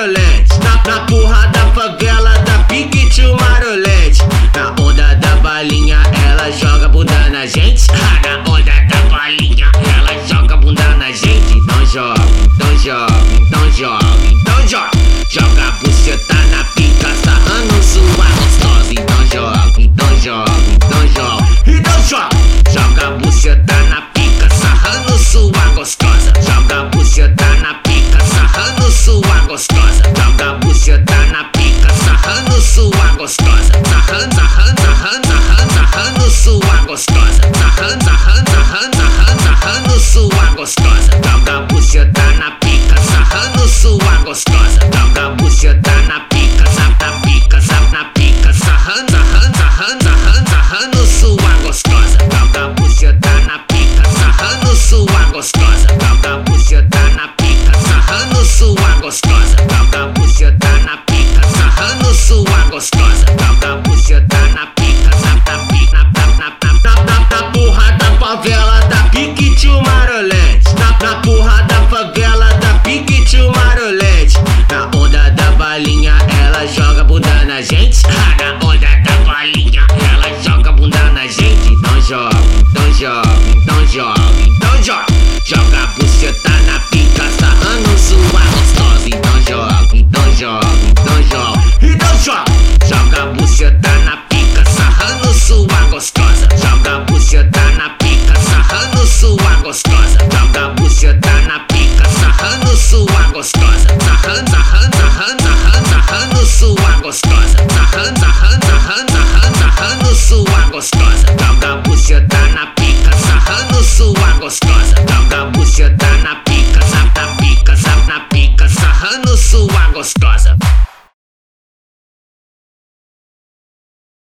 Chevrolet. gente. gostosa, tal da